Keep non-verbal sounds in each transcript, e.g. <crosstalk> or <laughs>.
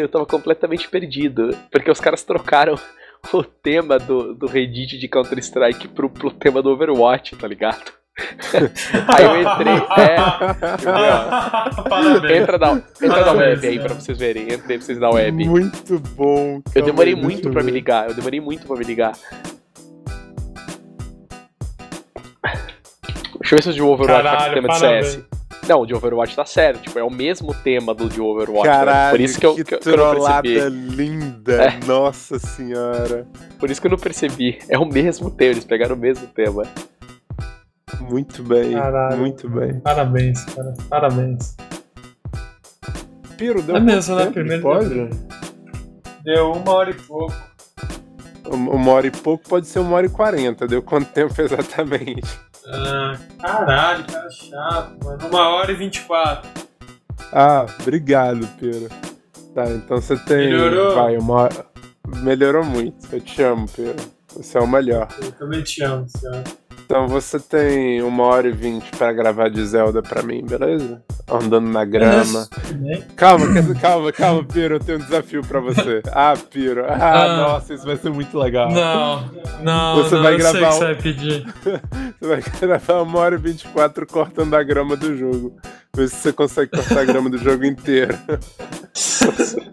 eu tava completamente perdido. Porque os caras trocaram <laughs> o tema do, do Reddit de Counter-Strike pro, pro tema do Overwatch, tá ligado? <laughs> aí eu entrei, é. <laughs> entra na, entra na web aí pra vocês verem. Entrei pra vocês na web. Muito bom. Eu demorei muito pra me ligar. Eu demorei muito pra me ligar. Deixa eu ver se o de Overwatch tá com tema de CS. Não, o de Overwatch tá sério, tipo, é o mesmo tema do de Overwatch. Caralho, né? Por isso que, eu, que, que, eu não percebi. linda, é. nossa senhora. Por isso que eu não percebi. É o mesmo tema, eles pegaram o mesmo tema. Muito bem, Caralho. muito bem. Parabéns, cara, parabéns. Piro, deu é mesmo, né? Primeiro pode? Deu uma hora e pouco. Uma hora e pouco pode ser uma hora e quarenta. Deu quanto tempo <laughs> exatamente? Ah, caralho, cara chato, mano. Uma hora e vinte e quatro. Ah, obrigado, Piro. Tá, então você tem. Melhorou? Vai, uma. Melhorou muito. Eu te amo, Piro. Você é o melhor. Eu também te amo, senhor. Então você tem uma hora e vinte pra gravar de Zelda pra mim, beleza? Andando na grama. <laughs> Calma, calma, calma, Piro, eu tenho um desafio pra você. Ah, Piro. Ah, ah, nossa, isso vai ser muito legal. Não, não, você não, vai eu gravar sei que um... você vai pedir. <laughs> você vai gravar uma hora e vinte e quatro cortando a grama do jogo. Ver se você consegue cortar a grama do jogo inteiro. <laughs>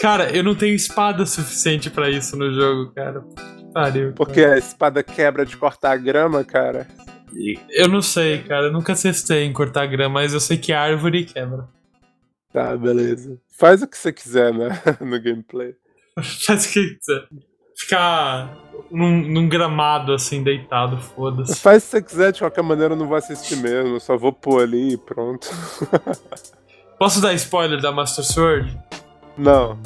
Cara, eu não tenho espada suficiente pra isso no jogo, cara. Pariu. Porque a espada quebra de cortar a grama, cara. Eu não sei, cara. Eu nunca testei em cortar grama, mas eu sei que árvore quebra. Tá, beleza. Faz o que você quiser, né? <laughs> no gameplay. <laughs> Faz o que quiser. Ficar num, num, gramado assim, deitado, foda-se. <laughs> Faz que você quiser, de qualquer maneira eu não vou assistir <laughs> mesmo. Eu só vou pôr ali e pronto. <laughs> Posso dar spoiler da Master Sword? Não.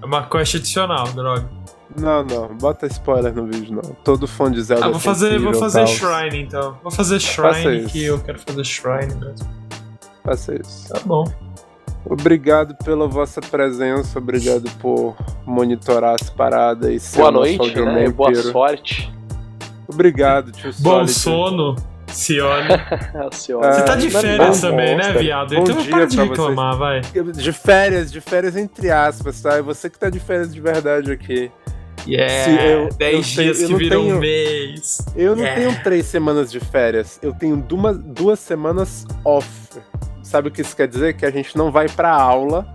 É uma quest adicional, droga. Não, não, bota spoiler no vídeo não. Todo fã de Zelda. Ah, vou fazer, vou fazer Shrine então. Vou fazer Shrine que eu quero fazer Shrine mesmo. Faça isso. Tá bom. Obrigado pela vossa presença, obrigado por monitorar as paradas e Boa noite, né? Boa sorte. Obrigado, tio Bom sono. Cione. <laughs> Cione. Você tá de férias também, né, viado? Bom então dia para de reclamar, vai. De férias, de férias entre aspas, tá? É você que tá de férias de verdade aqui. Yeah, 10 dias tenho, que viram tenho, um mês. Eu não yeah. tenho três semanas de férias, eu tenho duas, duas semanas off. Sabe o que isso quer dizer? Que a gente não vai pra aula,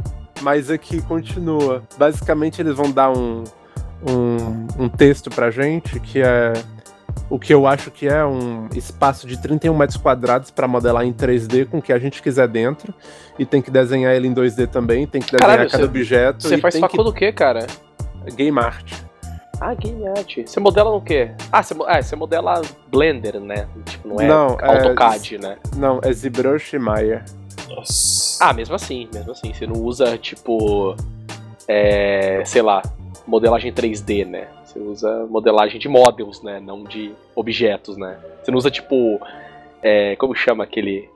mas aqui continua. Basicamente, eles vão dar um, um, um texto pra gente que é o que eu acho que é um espaço de 31 metros quadrados para modelar em 3D com o que a gente quiser dentro. E tem que desenhar ele em 2D também, tem que desenhar Caralho, cada você, objeto. Você faz facul que... do que, cara? Game Art. Ah, Game Art. Você modela no quê? Ah, você, ah, você modela Blender, né? Tipo, não é não, AutoCAD, é, né? Não, é ZBrush e Maya. Nossa. Ah, mesmo assim, mesmo assim. Você não usa, tipo, é, sei lá, modelagem 3D, né? Você usa modelagem de models, né? Não de objetos, né? Você não usa, tipo, é, como chama aquele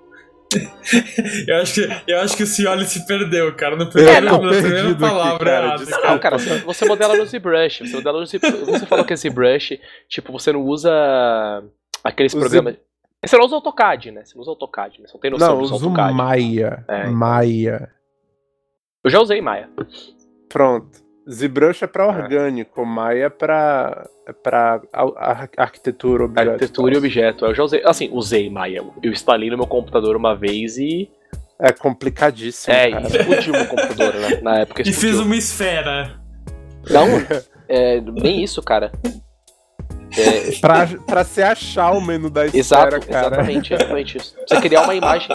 <laughs> eu, acho que, eu acho que o Cioli se perdeu, cara, no primeiro, é, não, na primeira palavra. Aqui, cara, não, não, cara, você modela no ZBrush. Você, modela no ZBrush, você falou que é ZBrush, tipo, você não usa aqueles o programas. Z... Você não usa AutoCAD, né? Você não usa AutoCAD, né? Você não tem noção não, de AutoCAD. Maia. É, então. Maia. Eu já usei Maia. Pronto. ZBrush é para orgânico, é. Maya é para para arquitetura, objeto. Arquitetura e objeto. Eu já usei, assim, usei Maya. Eu instalei no meu computador uma vez e é complicadíssimo. É, cara. explodiu meu computador né? na época. Explodiu. E fiz uma esfera. Não, <laughs> é, nem isso, cara. É... pra, pra se achar o menu da esfera, Exato, cara. Exatamente, exatamente isso. Você criar uma imagem.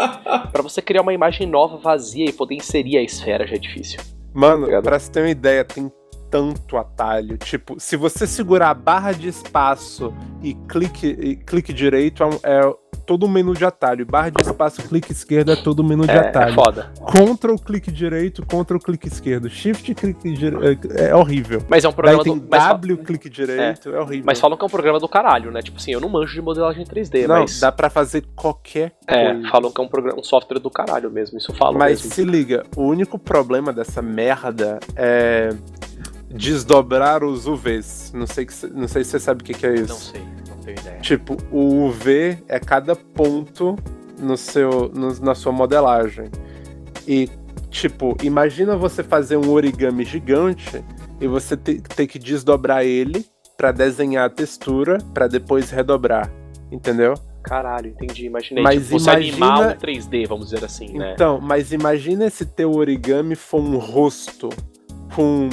Pra você criar uma imagem nova, vazia e poder inserir a esfera já é difícil. Mano, Obrigado. pra você ter uma ideia, tem tanto atalho. Tipo, se você segurar a barra de espaço e clique, e clique direito, é, é todo o menu de atalho. Barra de espaço, clique esquerdo é todo o menu de é, atalho. É foda. Ctrl, clique direito, Ctrl, clique esquerdo. Shift, clique direito. É, é horrível. Mas é um programa Daí tem do. W, clique direito, é. é. horrível. Mas falam que é um programa do caralho, né? Tipo assim, eu não manjo de modelagem 3D, não, mas. Dá pra fazer qualquer é, coisa. falam que é um, programa, um software do caralho mesmo. Isso falam Mas mesmo. se liga, o único problema dessa merda é desdobrar os UVs. Não sei, que, não sei se você sabe o que, que é isso. Não sei, não tenho ideia. Tipo, o UV é cada ponto no seu, no, na sua modelagem. E Tipo, imagina você fazer um origami gigante e você ter ter que desdobrar ele pra desenhar a textura pra depois redobrar, entendeu? Caralho, entendi, imaginei. Mas tipo, você imagina- animar um 3D, vamos dizer assim, né? Então, mas imagina se teu origami for um rosto com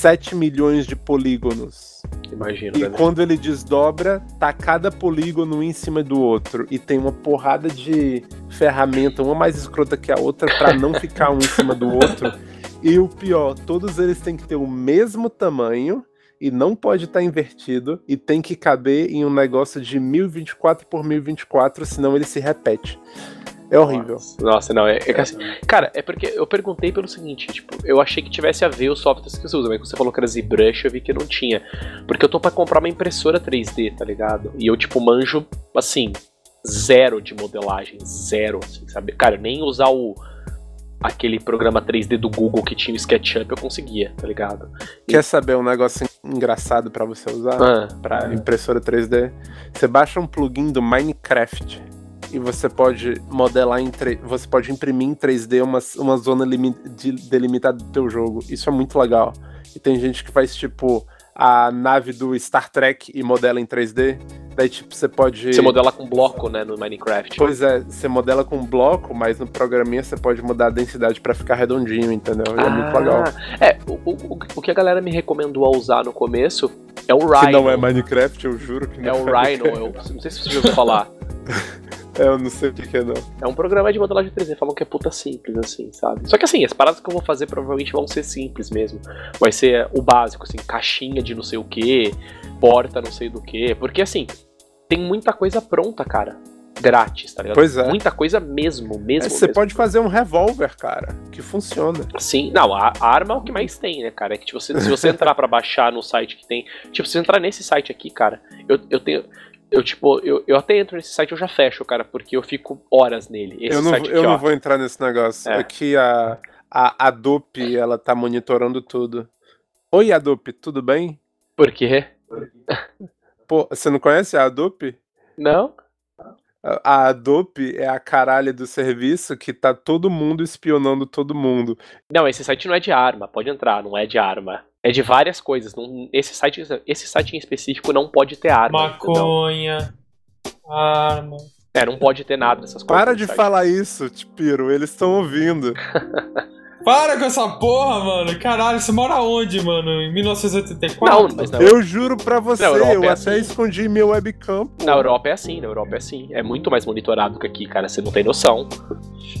7 milhões de polígonos. Imagino, E né? quando ele desdobra, tá cada polígono um em cima do outro. E tem uma porrada de ferramenta, uma mais escrota que a outra, pra não ficar um em cima do outro. E o pior, todos eles têm que ter o mesmo tamanho e não pode estar invertido e tem que caber em um negócio de 1024 por 1024, senão ele se repete. É horrível. Nossa, não, é, é que assim- Cara, é porque eu perguntei pelo seguinte, tipo, eu achei que tivesse a ver os softwares que você usa, mas quando você falou que era ZBrush, eu vi que não tinha. Porque eu tô pra comprar uma impressora 3D, tá ligado? E eu, tipo, manjo, assim, zero de modelagem, zero, assim, sabe? Cara, nem usar o aquele programa 3D do Google que tinha o SketchUp eu conseguia, tá ligado? Quer saber um negócio engraçado pra você usar? Ah, Pra impressora 3D? Você baixa um plugin do Minecraft e você pode modelar em 3 você pode imprimir em 3D uma, uma zona de- delimitada do teu jogo. Isso é muito legal. E tem gente que faz tipo a nave do Star Trek e modela em 3D. Daí tipo você pode você modela com bloco, né, no Minecraft. Pois é, você modela com bloco, mas no programinha você pode mudar a densidade pra ficar redondinho, entendeu? E é muito legal. É, o, o, o que a galera me recomendou a usar no começo é o Rhino. Que não é Minecraft, eu juro que É não o Rhino, eu não sei se você já ouviu falar. <laughs> É, eu não sei o que, que é não. É um programa de modelagem 3D, falam que é puta simples, assim, sabe? Só que assim, as paradas que eu vou fazer provavelmente vão ser simples mesmo. Vai ser o básico, assim, caixinha de não sei o que, porta não sei do que. Porque assim, tem muita coisa pronta, cara. Grátis, tá ligado? Pois é. Muita coisa mesmo, mesmo. É, você mesmo. pode fazer um revólver, cara, que funciona. Sim, não, a, a arma é o que mais tem, né, cara? É que tipo, você, se você entrar pra baixar no site que tem. Tipo, se você entrar nesse site aqui, cara, eu, eu tenho. Eu, tipo, eu, eu até entro nesse site e eu já fecho, cara, porque eu fico horas nele. Esse eu não, site eu aqui, não ó. vou entrar nesse negócio. É. Aqui a, a Adobe, ela tá monitorando tudo. Oi, Adobe, tudo bem? Por quê? Pô, você não conhece a Adobe? Não? A Adobe é a caralha do serviço que tá todo mundo espionando todo mundo. Não, esse site não é de arma, pode entrar, não é de arma. É de várias coisas. Não, esse, site, esse site em específico não pode ter arma. entendeu? Maconha, arma. É, não pode ter nada dessas coisas. Para de site. falar isso, Tipiro, eles estão ouvindo. <laughs> Para com essa porra, mano. Caralho, você mora onde, mano? Em 1984? Não, mas não. Eu juro pra você, eu é até assim. escondi meu webcam. pô. Na Europa é assim, na Europa é assim. É muito mais monitorado que aqui, cara. Você não tem noção.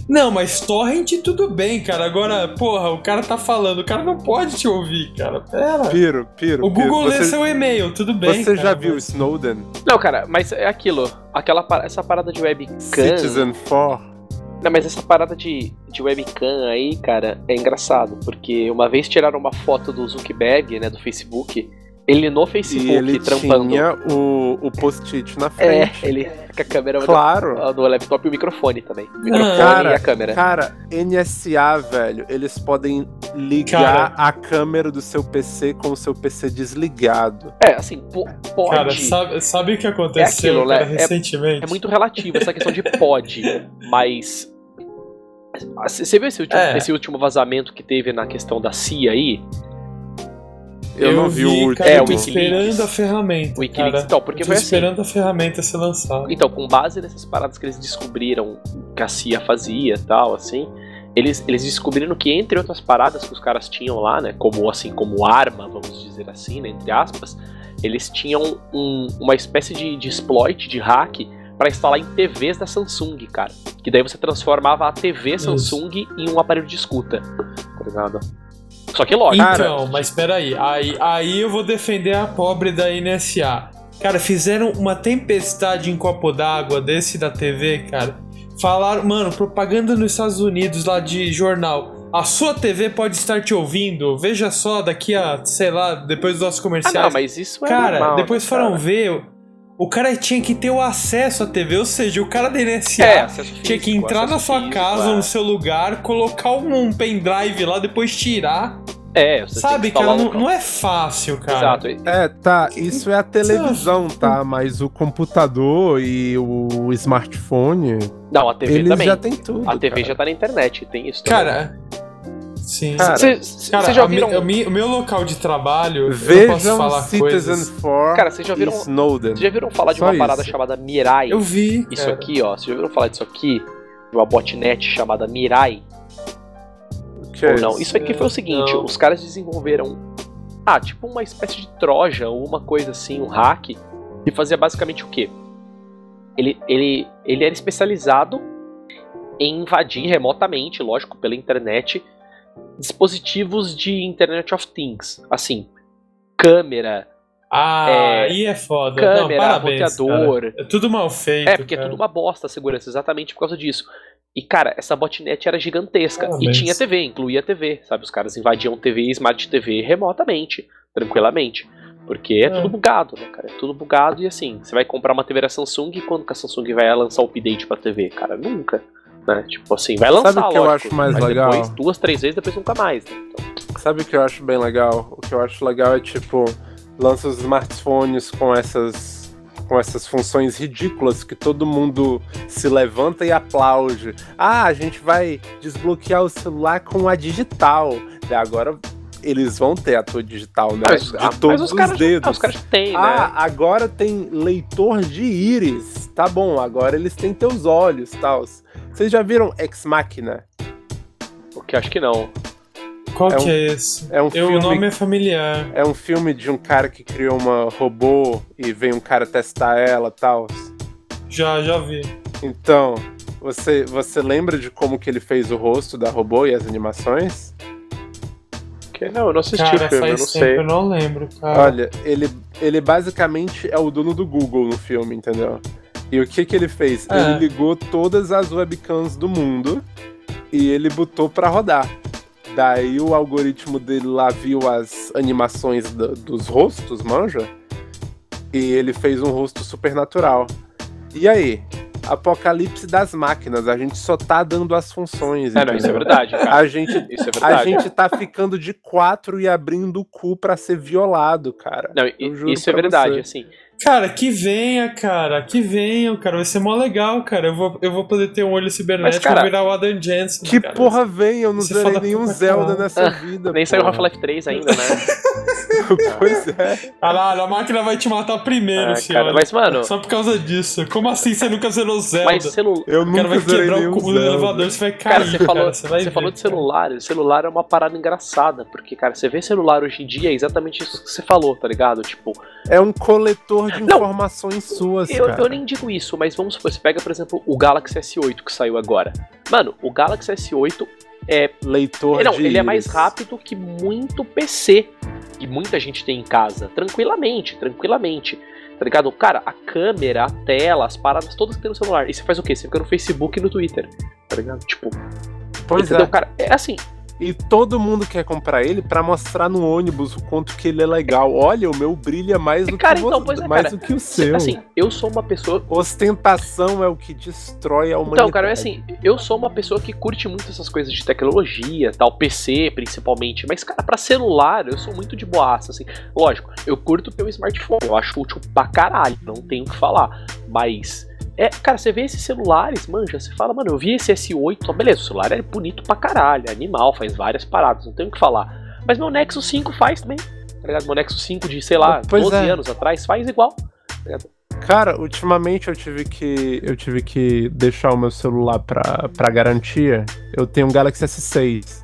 Não, mas torrent tudo bem, cara. Agora, porra, o cara tá falando, o cara não pode te ouvir, cara. Pera. Piro, Piro, O Piro, Google lê você, seu e-mail, tudo bem. você cara, já viu mas- Snowden? Não, cara, mas é aquilo. Aquela, essa parada de webcam. Citizen 4? Não, mas essa parada de, de webcam aí, cara, é engraçado. Porque uma vez tiraram uma foto do Zuckerberg, né, do Facebook. Ele no E Facebook ele trampando. tinha o, o post-it na É, frente. ele <laughs> com a câmera Claro. do laptop e o microfone também. O microfone Cara, e a câmera. Cara, NSA, velho, eles podem ligar a câmera do seu PC com o seu PC desligado. É, assim, po- pode. Cara, sabe, sabe o que aconteceu aquilo, cara, né? É- recentemente? É muito relativo essa questão de pode, <laughs> mas. Você viu esse último, É. esse último vazamento que teve na questão da CIA aí? Eu, não vi, o último. É, eu o tô esperando a ferramenta. O Wikileaks. cara. Então, porque Tô foi assim. esperando a ferramenta ser lançada. Então, com base nessas paradas que eles descobriram que a CIA fazia e tal, assim, eles, eles descobriram que, entre outras paradas que os caras tinham lá, né, como assim, como arma, vamos dizer assim, né, entre aspas, eles tinham um- uma espécie de, de exploit, de hack, pra instalar em TVs da Samsung, cara. Que daí você transformava a TV Samsung em um aparelho de escuta, tá ligado? Só que lógico. Cara, Então, mas peraí, aí, aí eu vou defender a pobre da NSA. Cara, fizeram uma tempestade em copo d'água desse da TV, cara. Falaram, mano, propaganda nos Estados Unidos lá de jornal. A sua TV pode estar te ouvindo. Veja só, daqui a, sei lá, depois dos nossos Ah, comerciais. não, mas isso é Cara, normal, depois né, foram cara? ver. O cara tinha que ter o acesso à TV, ou seja, o cara da NSA É, tinha que entrar na sua físico, casa, é. no seu lugar, colocar um pendrive lá, depois tirar. É, você Sabe, cara, não, não é fácil, cara. Exato. É, tá, isso é a televisão, tá? Mas o computador e o smartphone, Não, a TV eles também. já tem tudo. A TV cara. já tá na internet, tem isso também. Cara, Sim. Cara, Vocês Cara, já a mi- viram. a mi- o meu local de trabalho, eu posso Vejam falar Citizen coisas. 4 Cara, vocês já viram- Snowden. Vocês já viram falar de Só uma isso. parada chamada Mirai? Eu vi. Isso cara. aqui, ó. Vocês já viram falar disso aqui? De uma botnet chamada Mirai? O que é ou não? isso? Isso aqui foi o seguinte: Não. os caras desenvolveram. Ah, tipo uma espécie de Troja ou uma coisa assim, um hack, que fazia basicamente o quê? Ele, ele, ele era especializado em invadir remotamente, lógico, pela internet, dispositivos de Internet of Things. Assim, câmera, Ah, É, aí é foda. Não, câmera, parabéns, roteador. cara. É tudo mal feito. É, porque é cara. tudo uma bosta a segurança, exatamente por causa disso. E, cara, essa botnet era gigantesca. E Parabéns. tinha TV, incluía TV, sabe? Os caras invadiam TV e Smart TV remotamente, tranquilamente. Porque é, É. tudo bugado, né, cara? É tudo bugado e assim, você vai comprar uma TV da Samsung e quando que a Samsung vai lançar o update pra TV? Cara, nunca. Né? Tipo assim, vai lançar, Sabe o que eu lógico, acho mais legal? depois, duas, três vezes, depois nunca mais, né? Então, Sabe o que eu acho bem legal? O que eu acho legal é tipo, lança os smartphones com essas com essas funções ridículas que todo mundo se levanta e aplaude. Ah, a gente vai desbloquear o celular com a digital. E agora eles vão ter a tua digital, né? mas, de ah, todos os os, caras, dedos. ah, os caras têm, Ah, né? agora tem leitor de íris. Tá bom, agora eles têm teus olhos, tal. Vocês já viram Ex Machina? O que acho que não. Qual é que um- é esse? É um Eu, filme o nome é familiar. É um filme de um cara que criou uma robô e vem um cara testar ela tal. Já, já vi. Então, você, você lembra de como que ele fez o rosto da robô e as animações? Que, não, eu não assisti Cara, o filme, eu não tempo, sei. eu não lembro, cara. Olha, ele, ele basicamente é o dono do Google no filme, entendeu? E o que que ele fez? É. Ele ligou todas as webcams do mundo e ele botou pra rodar. Daí o algoritmo dele lá viu as animações do- dos rostos, manja? E ele fez um rosto supernatural. E aí? Apocalipse das máquinas, a gente só tá dando as funções. É, não, isso é verdade, cara. A gente Isso é a verdade. gente tá ficando de quatro e abrindo o cu pra ser violado, cara. Não, isso é verdade, você. assim. Cara, que venha, cara. Que venham, cara. Vai ser mó legal, cara. Eu vou, eu vou poder ter um olho cibernético cara, e virar o Adam Jensen. Que cara. porra vem? Eu não Esse zerei nenhum Zelda caralho. nessa <laughs> vida. Nem saiu. Half-Life 3 ainda, né? <laughs> pois é. Caralho, a máquina vai te matar primeiro, Ah, senhora. cara, mas, mano, Só por causa disso. Como assim você nunca zerou Zelda? mas celular. Eu O cara nunca vai quebrar o, nenhum cu- o Zelda. elevador, você vai cair. Cara, você falou, você vai você ver, falou de cara. celular. O celular é uma parada engraçada, porque, cara, você vê celular hoje em dia, é exatamente isso que você falou, tá ligado? Tipo, É um coletor de Não. informações suas, eu, cara. eu nem digo isso, mas vamos supor, você pega, por exemplo, o Galaxy S8 que saiu agora. Mano, o Galaxy S8 é. Leitor Não, de ele é mais rápido que muito PC. Que muita gente tem em casa. Tranquilamente, tranquilamente. Tá ligado? Cara, a câmera, a tela, as paradas todas que tem no celular. E você faz o quê? Você fica no Facebook e no Twitter. Tá ligado? Tipo, Pois entendeu? é. Cara, é assim, E todo mundo quer comprar ele pra mostrar no ônibus o quanto que ele é legal. Olha, o meu brilha mais do Cara, que, então, vo- pois é, mais cara. do que o seu. assim, eu sou uma pessoa Ostentação é o que destrói a humanidade. Então, cara, é assim, eu sou uma pessoa que curte muito essas coisas de tecnologia, tal, PC principalmente, mas, cara, pra celular eu sou muito de boaça, assim. Lógico, eu curto ter um smartphone, eu acho útil pra caralho, não tenho o que falar, mas. É, cara, você vê esses celulares, manja, você fala, mano, eu vi esse S8, ó, beleza, o celular é bonito pra caralho, é animal, faz várias paradas, não tenho o que falar. Mas meu Nexus 5 faz também, tá ligado? Meu Nexus 5 de, sei lá, Pois 12 é. anos atrás faz igual. Cara, ultimamente eu tive que eu tive que deixar o meu celular pra, pra garantia. Eu tenho um Galaxy S6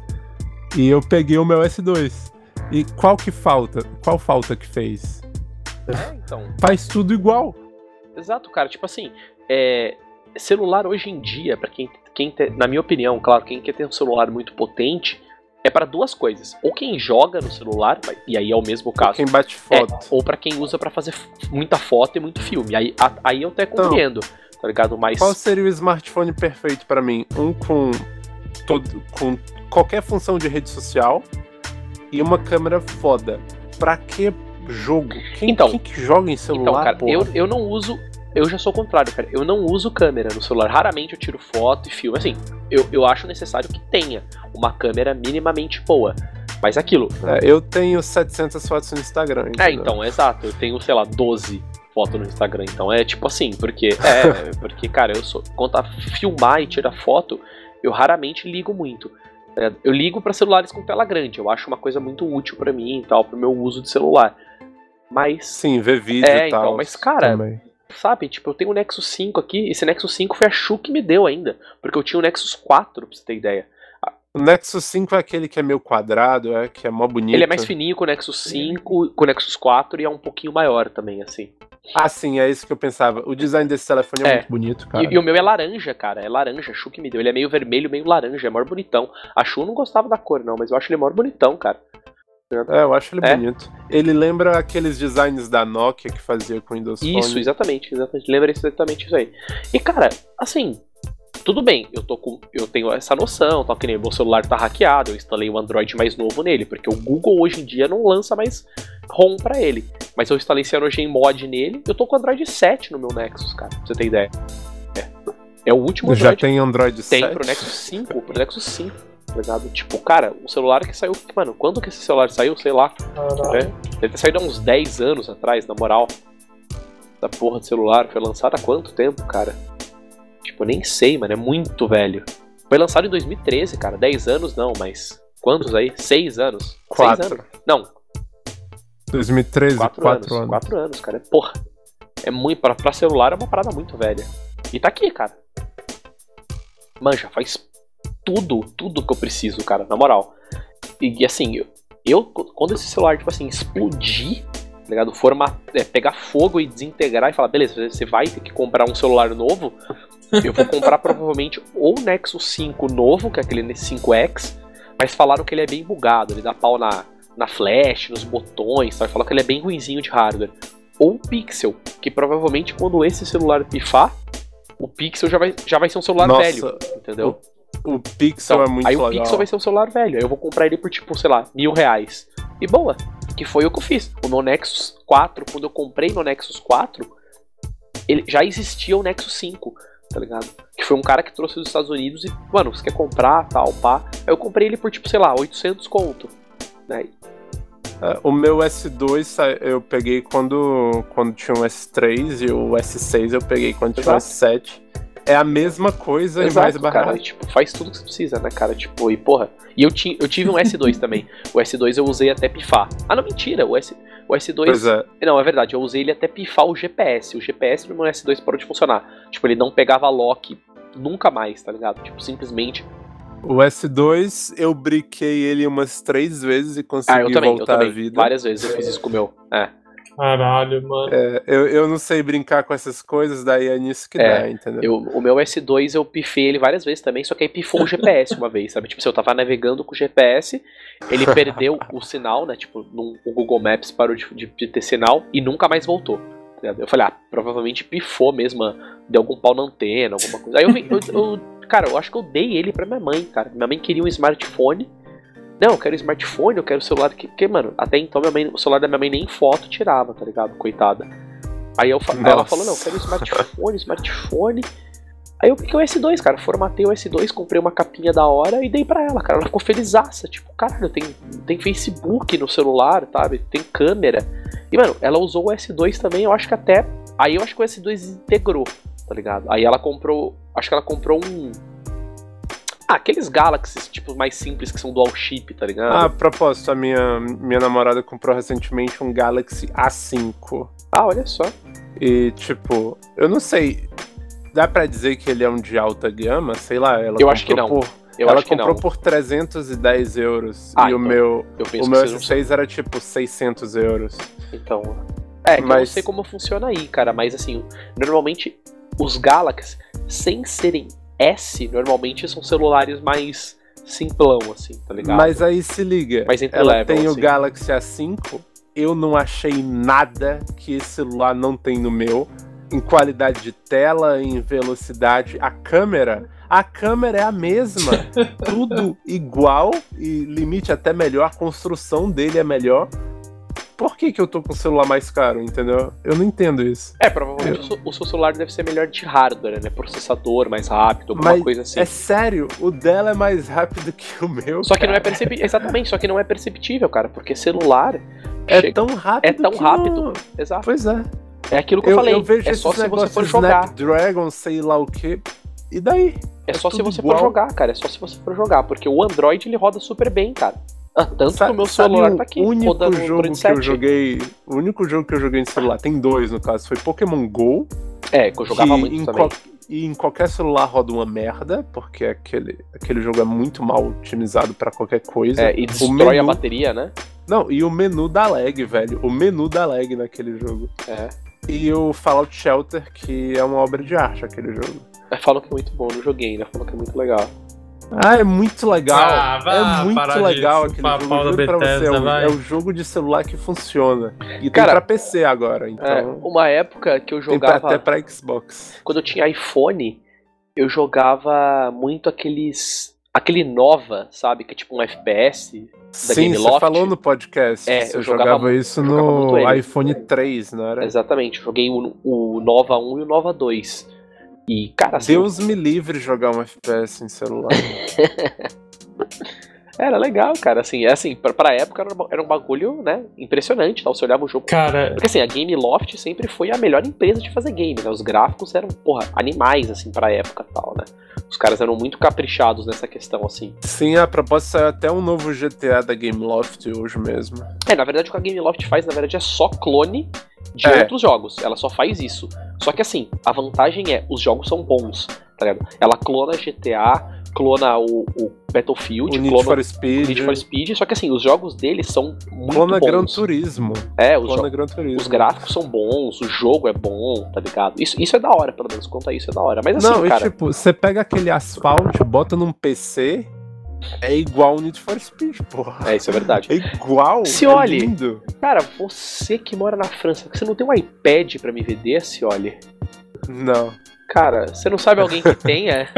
e eu peguei o meu S2. E qual que falta? Qual falta que fez? É, então. Faz tudo igual. Exato, cara. Tipo assim, é, celular hoje em dia, pra quem, quem te- na minha opinião, claro, quem quer ter um celular muito potente, é pra duas coisas. Ou quem joga no celular, e aí é o mesmo caso. Quem bate É, foto. ou pra quem usa pra fazer muita foto e muito filme. Aí, a- aí eu até compreendo, tá ligado? Mas Qual seria o smartphone perfeito pra mim? Um com todo, com qualquer função de rede social e uma câmera foda. Pra que jogo? Quem, Então- quem que joga em celular, Então, cara, porra? eu, eu não uso. Eu já sou o contrário, cara. Eu não uso câmera no celular. Raramente eu tiro foto e filme. Assim, eu, eu acho necessário que tenha uma câmera minimamente boa. Mas aquilo. É, eu tenho 700 fotos no Instagram. É, entendeu? então, exato. Eu tenho, sei lá, 12 fotos no Instagram. Então é tipo assim, porque. É, <laughs> porque, cara, eu sou. Quanto a filmar e tirar foto, eu raramente ligo muito. É, Eu ligo pra celulares com tela grande, eu acho uma coisa muito útil pra mim e tal, pro meu uso de celular. Mas, Sim, ver vídeo É, e tal. então, mas, cara, também. Sabe, tipo, eu tenho o Nexus 5 aqui, esse Nexus 5 foi a Shu que me deu ainda, porque eu tinha o Nexus 4, pra você ter ideia. O Nexus 5 é aquele que é meio quadrado, é, que é mó bonito. Ele é mais fininho com o Nexus 5, com o Nexus 4 e é um pouquinho maior também, assim. Ah, sim, é isso que eu pensava. O design desse telefone é, É. muito bonito, cara. E, e o meu é laranja, cara. É laranja, a Shu que me deu. Ele é meio vermelho, meio laranja, é maior bonitão. A Shu não gostava da cor, não, mas eu acho ele maior bonitão, cara. É, eu acho ele É. bonito. Ele lembra aqueles designs da Nokia que fazia com o Windows Phone. Isso, exatamente, exatamente. Lembra exatamente isso aí. E, cara, assim, tudo bem, eu tô com. Eu tenho essa noção, tal, que nem meu celular tá hackeado, eu instalei um Android mais novo nele, porque o Google hoje em dia não lança mais ROM pra ele. Mas eu instalei CyanogenMod nele, eu tô com Android 7 no meu Nexus, cara, pra você ter ideia. É, é o último Já Android tem Android tem 7? pro Nexus 5, pro Nexus 5, tá ligado? Tipo, cara, o celular que saiu. Mano, quando que esse celular saiu? Sei lá. Caralho. Deve ter saído há uns 10 anos atrás, na moral. Essa porra de celular foi lançado há quanto tempo, cara? Tipo, eu nem sei, mano, é muito velho. Foi lançado em 2013, cara. 10 anos não, mas. Quantos aí? 6 anos? Quatro. 6 anos? Não, 2013, 4 4 anos. anos. 4 anos, cara. Porra. É muito. Pra, pra celular é uma parada muito velha. E tá aqui, cara. Manja, faz tudo, tudo que eu preciso, cara, na moral. E, assim, eu, eu- quando esse celular, tipo assim, explodir, tá ligado? Forma, é, pegar fogo e desintegrar e falar, beleza, você vai ter que comprar um celular novo. Eu vou comprar <laughs> provavelmente ou o Nexus 5 novo, que é aquele 5X, mas falaram que ele é bem bugado, ele dá pau na, na flash, nos botões, sabe? Falaram que ele é bem ruinzinho de hardware. Ou o Pixel, que provavelmente quando esse celular pifar, o Pixel já vai, já vai ser um celular Nossa, velho, entendeu? O Pixel Então, é muito aí legal. o Pixel vai ser um celular velho. Aí eu vou comprar ele por, tipo, sei lá, mil reais. E boa. Que foi o que eu fiz. O meu Nexus 4, quando eu comprei no Nexus 4, ele já existia o Nexus 5, tá ligado? Que foi um cara que trouxe dos Estados Unidos e, mano, você quer comprar, tal, pá. Aí eu comprei ele por, tipo, sei lá, 800 conto. Né? É, O meu S2 sa- eu peguei quando, quando tinha o S3 e o S6 eu peguei quando tinha o Exato. S7. É a mesma coisa e mais Exato, barato. cara. Tipo, faz tudo que você precisa, né, cara? Tipo, e porra. E eu, ti, eu tive um S2 <laughs> também. O S2 eu usei até pifar. Ah, não, mentira. O, S, o S2. Pois é. Não, é verdade, eu usei ele até pifar o GPS. O GPS no meu S2 parou de funcionar. Tipo, ele não pegava lock nunca mais, tá ligado? Tipo, simplesmente. O S2 eu briquei ele umas três vezes e consegui Ah, eu também, eu voltar à também. vida. Várias vezes eu fiz isso com o meu. É. Caralho, mano. É, eu, eu não sei brincar com essas coisas, daí é nisso que É, dá, entendeu? Eu, o meu S2 eu pifei ele várias vezes também, só que aí pifou o GPS uma vez, sabe? Tipo, se eu tava navegando com o GPS, ele <laughs> perdeu o sinal, né? Tipo, num- o Google Maps parou de, de- de ter sinal e nunca mais voltou. tá? Eu falei, ah, provavelmente pifou mesmo, deu algum pau na antena, alguma coisa. Aí eu, vi- eu- eu- cara, eu acho que eu dei ele pra minha mãe, cara. Minha mãe queria um smartphone. Não, eu quero smartphone, eu quero celular que. Porque, mano, até então minha mãe, o celular da minha mãe nem foto tirava, tá ligado? Coitada. Aí, eu, aí ela falou, não, eu quero smartphone, smartphone. Aí eu peguei o S2, cara, formatei o S2, comprei uma capinha da hora e dei pra ela, cara. Ela ficou felizaça, tipo, caralho, tem, tem Facebook no celular, sabe? Tem câmera. E, mano, ela usou o S2 também, eu acho que até. Aí eu acho que o S2 integrou, tá ligado? Aí ela comprou. Acho que ela comprou um. Ah, aqueles Galaxies, tipo, mais simples que são dual chip, tá ligado? Ah, a propósito, a minha, minha namorada comprou recentemente um Galaxy A5. Ah, olha só. E, tipo, eu não sei. Dá pra dizer que ele é um de alta gama? Sei lá. Ela Eu acho que não. Por, Eu ela comprou por 310 euros. Ah, e o então. meu, o meu seja um S6 era tipo 600 euros. Então. É, que eu não Mas- sei como funciona aí, cara, mas assim, normalmente os Galaxy, sem serem S, normalmente são celulares mais simplão, assim, tá ligado? Mas aí se liga. Entry ela level, tem o assim. Galaxy A5. Eu não achei nada que esse celular não tem no meu. Em qualidade de tela, em velocidade. A câmera. A câmera é a mesma. <laughs> tudo igual. E limite até melhor. A construção dele é melhor. Por que, que eu tô com o celular mais caro, entendeu? Eu não entendo isso. É, provavelmente o seu- o seu celular deve ser melhor de hardware, né? Processador mais rápido, alguma Mas coisa assim. É sério, o dela é mais rápido que o meu. Só que não é cara. perceptível. Exatamente, só que não é perceptível, cara, porque celular. É chega- tão rápido. é tão rápido. não- Exato. Pois é. É aquilo que eu, Eu, falei. eu vejo é só se você for jogar. Snapdragon, sei lá o que. e daí? É, só se você igual. for jogar, cara. É só se você for jogar. Porque o Android ele roda super bem, cara. Ah, tanto Sa- que o meu celular o tá aqui, único rodando jogo que eu 7. joguei. O único jogo que eu joguei no celular, tem dois no caso, foi Pokémon GO. É, que eu jogava que muito em também. E em qualquer celular roda uma merda, porque aquele, aquele jogo é muito mal otimizado pra qualquer coisa. É, e o destrói a menu, bateria, né? Não, e o menu dá lag, velho. O menu dá lag naquele jogo. É. E o Fallout Shelter, que é uma obra de arte aquele jogo. É, Falam que é muito bom, não joguei ainda, falam que é muito legal. Ah, é muito legal. Ah, vá é muito legal aquele jogo. da pra você, é Bethesda, o, vai. é o jogo de celular que funciona. E Cara, tem pra PC agora, então. É, uma época que eu tem pra- jogava. até pra Xbox. Quando eu tinha iPhone, eu jogava muito aqueles. Aquele Nova, sabe? Que é tipo um FPS. Sim, Game você Loft. falou no podcast. É, você eu jogava, jogava- isso eu jogava no iPhone 3, não era? Exatamente. Joguei o, o Nova 1 e o Nova 2. E, cara, assim. Deus me livre jogar um FPS em celular. <laughs> Era legal, cara. Assim, é assim, pra, pra época era, um- era um bagulho, né? Impressionante, tá? Você olhava o jogo. Cara, Porque assim, a Game Loft sempre foi a melhor empresa de fazer game, né? Os gráficos eram, porra, animais, assim, pra época e tal, né? Os caras eram muito caprichados nessa questão, assim. Sim, a propósito saiu até um novo GTA da Gameloft hoje mesmo. É, na verdade, o que a Game Loft faz, na verdade, é só clone de É. outros jogos. Ela só faz isso. Só que assim, a vantagem é, os jogos são bons, tá ligado? Ela clona GTA, clona o, o Battlefield, o Need clona for o Speed, Need for Speed, só que assim, os jogos deles são muito clona bons. Gran Turismo. É, os, Clona Gran Turismo. os gráficos são bons, o jogo é bom, tá ligado? Isso, isso é da hora, pelo menos, quanto a isso é da hora. Mas assim, Não, e cara, tipo, você pega aquele asfalto, bota num PC, é igual o Need for Speed, porra. é, isso é verdade. <laughs> É igual. Se é olhe. lindo. Cara, você que mora na França, você não tem um iPad pra me vender, se olhe? Não. Cara, você não sabe alguém que <laughs> tenha?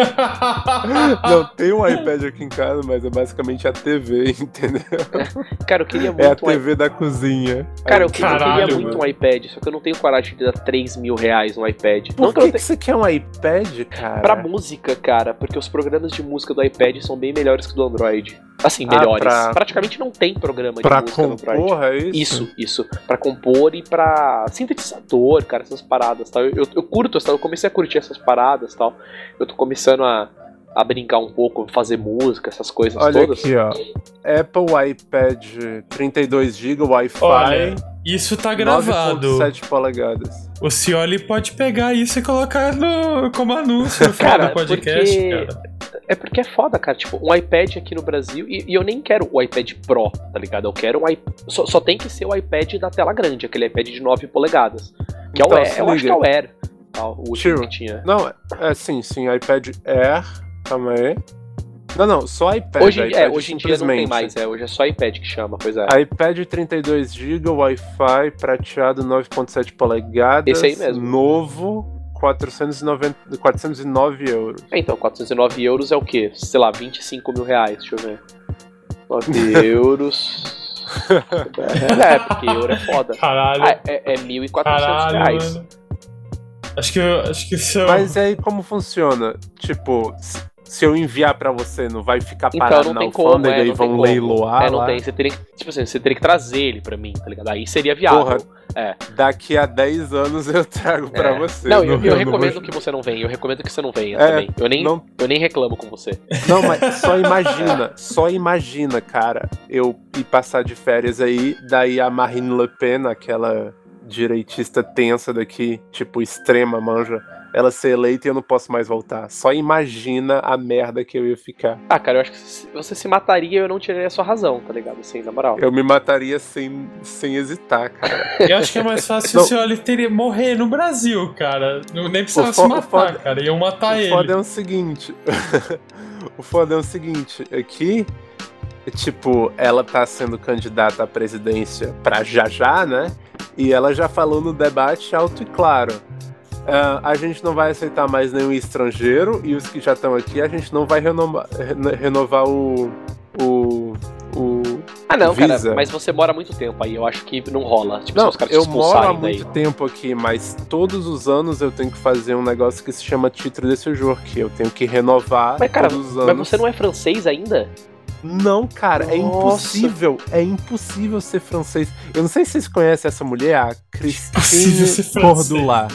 Não, tem um iPad aqui em casa, mas é basicamente a TV, <laughs> entendeu? Cara, eu queria muito É a um. TV da cozinha. Cara, eu, que- eu Caralho, queria muito mano. um iPad, só que eu não tenho coragem de dar 3 mil reais no iPad. Por não que que, que você quer um iPad, cara? Pra música, cara, porque os programas de música do iPad são bem melhores que do Android. Assim, Ah, melhores. pra- Praticamente não tem programa de Pra música no Android. compor, é isso? Isso, isso. Pra compor e pra sintetizador, cara, essas paradas tal. Eu, eu, eu curto, tal. eu comecei a curtir essas paradas tal. Eu tô começando a, a brincar um pouco, fazer música, essas coisas Olha todas. aqui, ó. Apple iPad 32GB, Wi-Fi, Olha, isso tá gravado. 9.7 polegadas. O Cioli pode pegar isso e colocar no, como anúncio no final Cara, do podcast, porque- cara. É porque é foda, cara. Tipo, um iPad aqui no Brasil. E, e eu nem quero o iPad Pro, tá ligado? Eu quero um iPad. Só, só tem que ser o iPad da tela grande, aquele iPad de 9 polegadas. Que Então, é o se Air. Eu acho que é o Air. Tá, o último Tio. que tinha. Não, é sim, sim, iPad Air, calma aí. Não, não, só iPad. Hoje, iPad é, hoje em dia não tem mais, é. Hoje é só iPad que chama, pois é. iPad 32GB, Wi-Fi, prateado 9.7 polegadas. Esse aí mesmo. Novo, 490, 409 euros. É, então, 409 euros é o quê? Sei lá, 25 mil reais, deixa eu ver. 9 <laughs> euros. É, porque euro é foda. Caralho, Ah, é, é 1.400 caralho, reais. mano. Acho que, acho que se eu... Mas aí como funciona? Tipo, se- eu enviar pra você, não vai ficar Então, parado não na tem como, alfândega é, e não vão leiloar É, não lá? tem. Você teria que, tipo assim, você teria que trazer ele pra mim, tá ligado? Aí seria viável. Porra, É. Daqui a 10 anos eu trago pra É. você. Não, eu, eu não recomendo vou- que você não venha. Eu recomendo que você não venha É, também. Eu nem, não- eu nem reclamo com você. Não, mas só imagina, só imagina, cara, eu ir passar de férias aí, daí a Marine Le Pen, aquela direitista tensa daqui, tipo extrema, manja, ela ser eleita e eu não posso mais voltar. Só imagina a merda que eu ia ficar. Ah, cara, eu acho que se você se mataria e eu não tiraria a sua razão, tá ligado? Assim, na moral. Eu me mataria sem, sem hesitar, cara. Eu acho que é mais fácil Não. o Cioli teria morrer no Brasil, cara. Não, nem precisava O se matar, o foda- cara. Iam matar o ele. foda é o seguinte. <laughs> o foda é o seguinte, aqui, tipo, ela tá sendo candidata à presidência pra já já, né? E ela já falou no debate alto e claro. "Ah, a gente não vai aceitar mais nenhum estrangeiro e os que já estão aqui, a gente não vai renovar, reno- renovar o. o. o. Ah, não, Visa. cara, mas você mora muito tempo aí. Eu acho que não rola. Tipo, Não, se os caras te eu moro há expulsarem daí. muito tempo aqui, mas todos os anos eu tenho que fazer um negócio que se chama título de séjour, que eu tenho que renovar Mas, cara, todos os mas anos. você não é francês ainda? Não, cara, é Nossa. impossível. É impossível ser francês. Eu não sei se vocês conhecem essa mulher, a Christine. Cordula.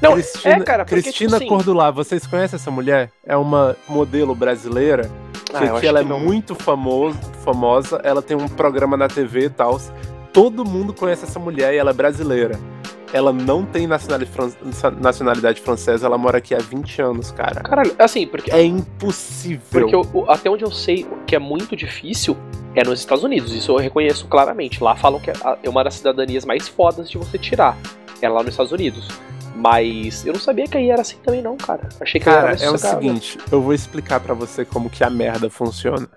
Não, Cristina, é, cara, porque, Cristina tipo assim- Cordulá, vocês conhecem essa mulher? É uma modelo brasileira Ah, que, eu que ela que é não. muito famoso, famosa. Ela tem um programa na TV e tal. Todo mundo conhece essa mulher e ela é brasileira. Ela não tem nacionalidade, fran- nacionalidade francesa, ela mora aqui há 20 anos, cara. Caralho, assim, porque, É impossível. porque o- até onde eu sei que é muito difícil é nos Estados Unidos. Isso eu reconheço claramente. Lá falam que é é uma das cidadanias mais fodas de você tirar. É lá nos Estados Unidos. Mas eu não sabia que aí era assim também, não, cara. Achei que Cara, era é o seguinte, eu vou explicar pra você como que a merda funciona.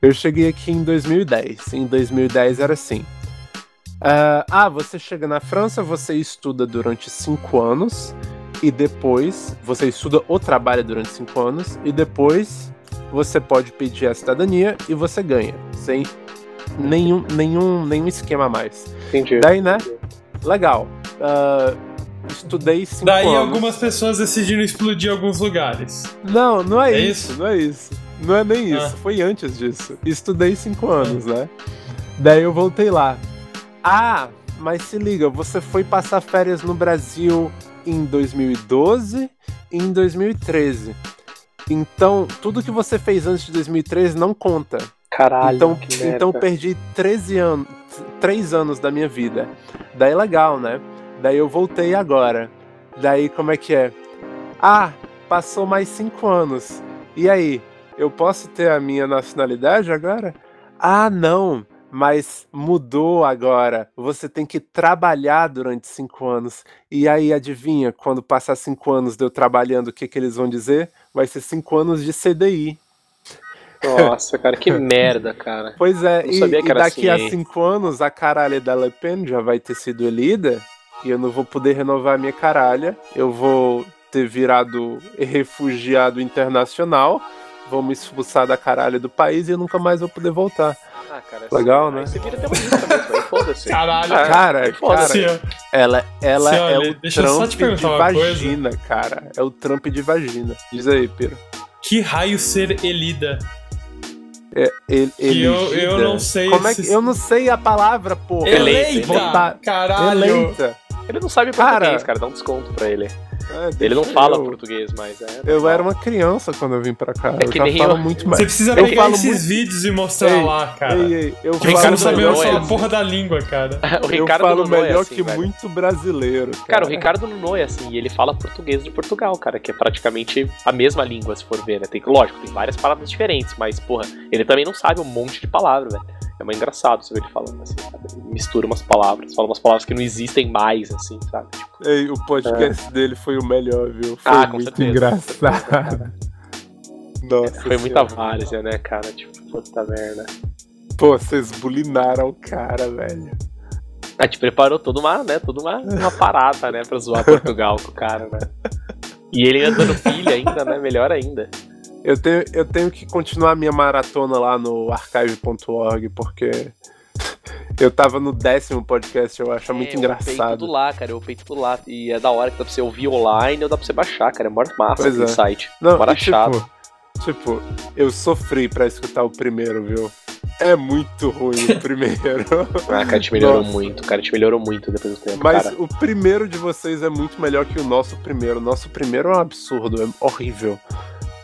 Eu cheguei aqui em 2010. Em 2010 era assim. ah, ah, você chega na França, você estuda durante cinco anos e depois você estuda ou trabalha durante cinco anos e depois você pode pedir a cidadania e você ganha sem nenhum nenhum nenhum esquema mais. Entendi. Daí, né? Legal. Ah, estudei cinco Daí anos. algumas pessoas decidiram explodir alguns lugares. Não, não é, É isso, isso? não é isso. Não é nem isso, Ah. foi antes disso. Estudei cinco anos, né? Daí eu voltei lá. Ah, mas se liga, você foi passar férias no Brasil em 2012 e em 2013. Então, tudo que você fez antes de 2013 não conta. Caralho, então, então perdi 13 anos, 3 anos da minha vida. Daí legal, né? Daí eu voltei agora. Daí como é que é? Ah, passou mais 5 anos. E aí, eu posso ter a minha nacionalidade agora? Ah, não. Mas mudou agora. Você tem que trabalhar durante cinco anos. E aí, adivinha, quando passar cinco anos de eu trabalhando, o que, que eles vão dizer? Vai ser cinco anos de CDI. Nossa, cara, que <laughs> merda, cara. Pois é, Não e, e daqui assim, a cinco anos a caralha da Le Pen já vai ter sido elida e eu não vou poder renovar a minha caralha. Eu vou ter virado refugiado internacional, vão me expulsar da caralha do país e eu nunca mais vou poder voltar. Ah, cara, Legal, assim, né? Você vira terrorista mesmo, aí foda-se. Caralho. Cara, foda-se. cara, Assim, ó. ela, ela Senhora, é o Trump de uma coisa. vagina, cara. É o Trump de vagina. Diz aí, Piro. Que raio ser Elida? É, ele, Que eu- eu não sei Como é se- que, eu não sei a palavra, porra. Eleita, Eleita! eleita. Caralho! Eleita. Ele não sabe Cara. português, cara, dá um desconto pra ele. É, Ele não fala eu. português, mas é. Eu era uma criança quando eu vim pra cá. É eu que já nem falo eu. muito mais. Você precisa Eu pegar esses muito- vídeos e mostrar Ei, lá, cara. Ei, ei, eu o Ricardo sabe usar melhor, a porra da língua, cara. <laughs> o eu Ricardo falo Nuno é melhor assim, que velho. muito brasileiro. Cara, Cara, o Ricardo Nuno é assim, e ele fala português de Portugal, cara, que é praticamente a mesma língua, se for ver, né? Tem, lógico, tem várias palavras diferentes, mas, porra, ele também não sabe um monte de palavras, velho. É mais engraçado você ver ele falando assim, mistura umas palavras, fala umas palavras que não existem mais, assim, sabe? Tipo, Ei, o podcast dele foi o melhor, viu? Foi Ah, com muito certeza. engraçado. <laughs> Nossa. foi muita Senhora. várzea, né, cara? Tipo, puta merda. Pô, vocês bulinaram o cara, velho. A gente preparou toda uma, né, toda uma, uma parada, né, pra zoar Portugal com o cara, né? E ele ainda dando pilha ainda, né? Melhor ainda. Eu tenho, eu tenho que continuar minha maratona lá no archive.org, porque eu tava no décimo podcast, eu acho muito É, Eu upei tudo engraçado. lá, cara. Eu upei tudo lá. E é da hora que dá pra você ouvir online ou dá pra você baixar, cara. É mó massa Pois é. site. Não, Bora tipo, tipo, eu sofri pra escutar o primeiro, viu? É muito ruim o <laughs> primeiro. Ah, cara, te melhorou Nossa. muito. Cara, te melhorou muito depois do tempo, Mas cara. o primeiro de vocês é muito melhor que o nosso primeiro. O nosso primeiro é um absurdo, é horrível.